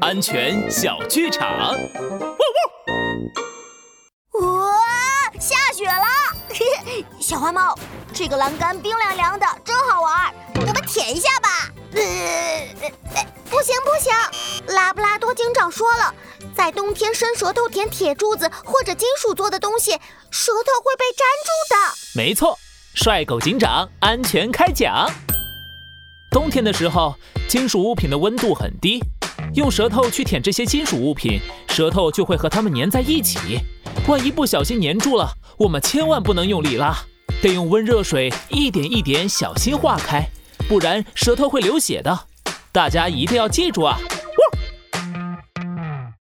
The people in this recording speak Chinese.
安全小剧场。哇下雪了！小花猫，这个栏杆冰凉凉的，真好玩，我们舔一下吧。不行不行，拉布拉多警长说了，在冬天伸舌头舔铁柱子或者金属做的东西，舌头会被粘住的。没错，帅狗警长安全开讲。冬天的时候，金属物品的温度很低，用舌头去舔这些金属物品，舌头就会和它们粘在一起。万一不小心粘住了，我们千万不能用力拉，得用温热水一点一点小心化开，不然舌头会流血的。大家一定要记住啊！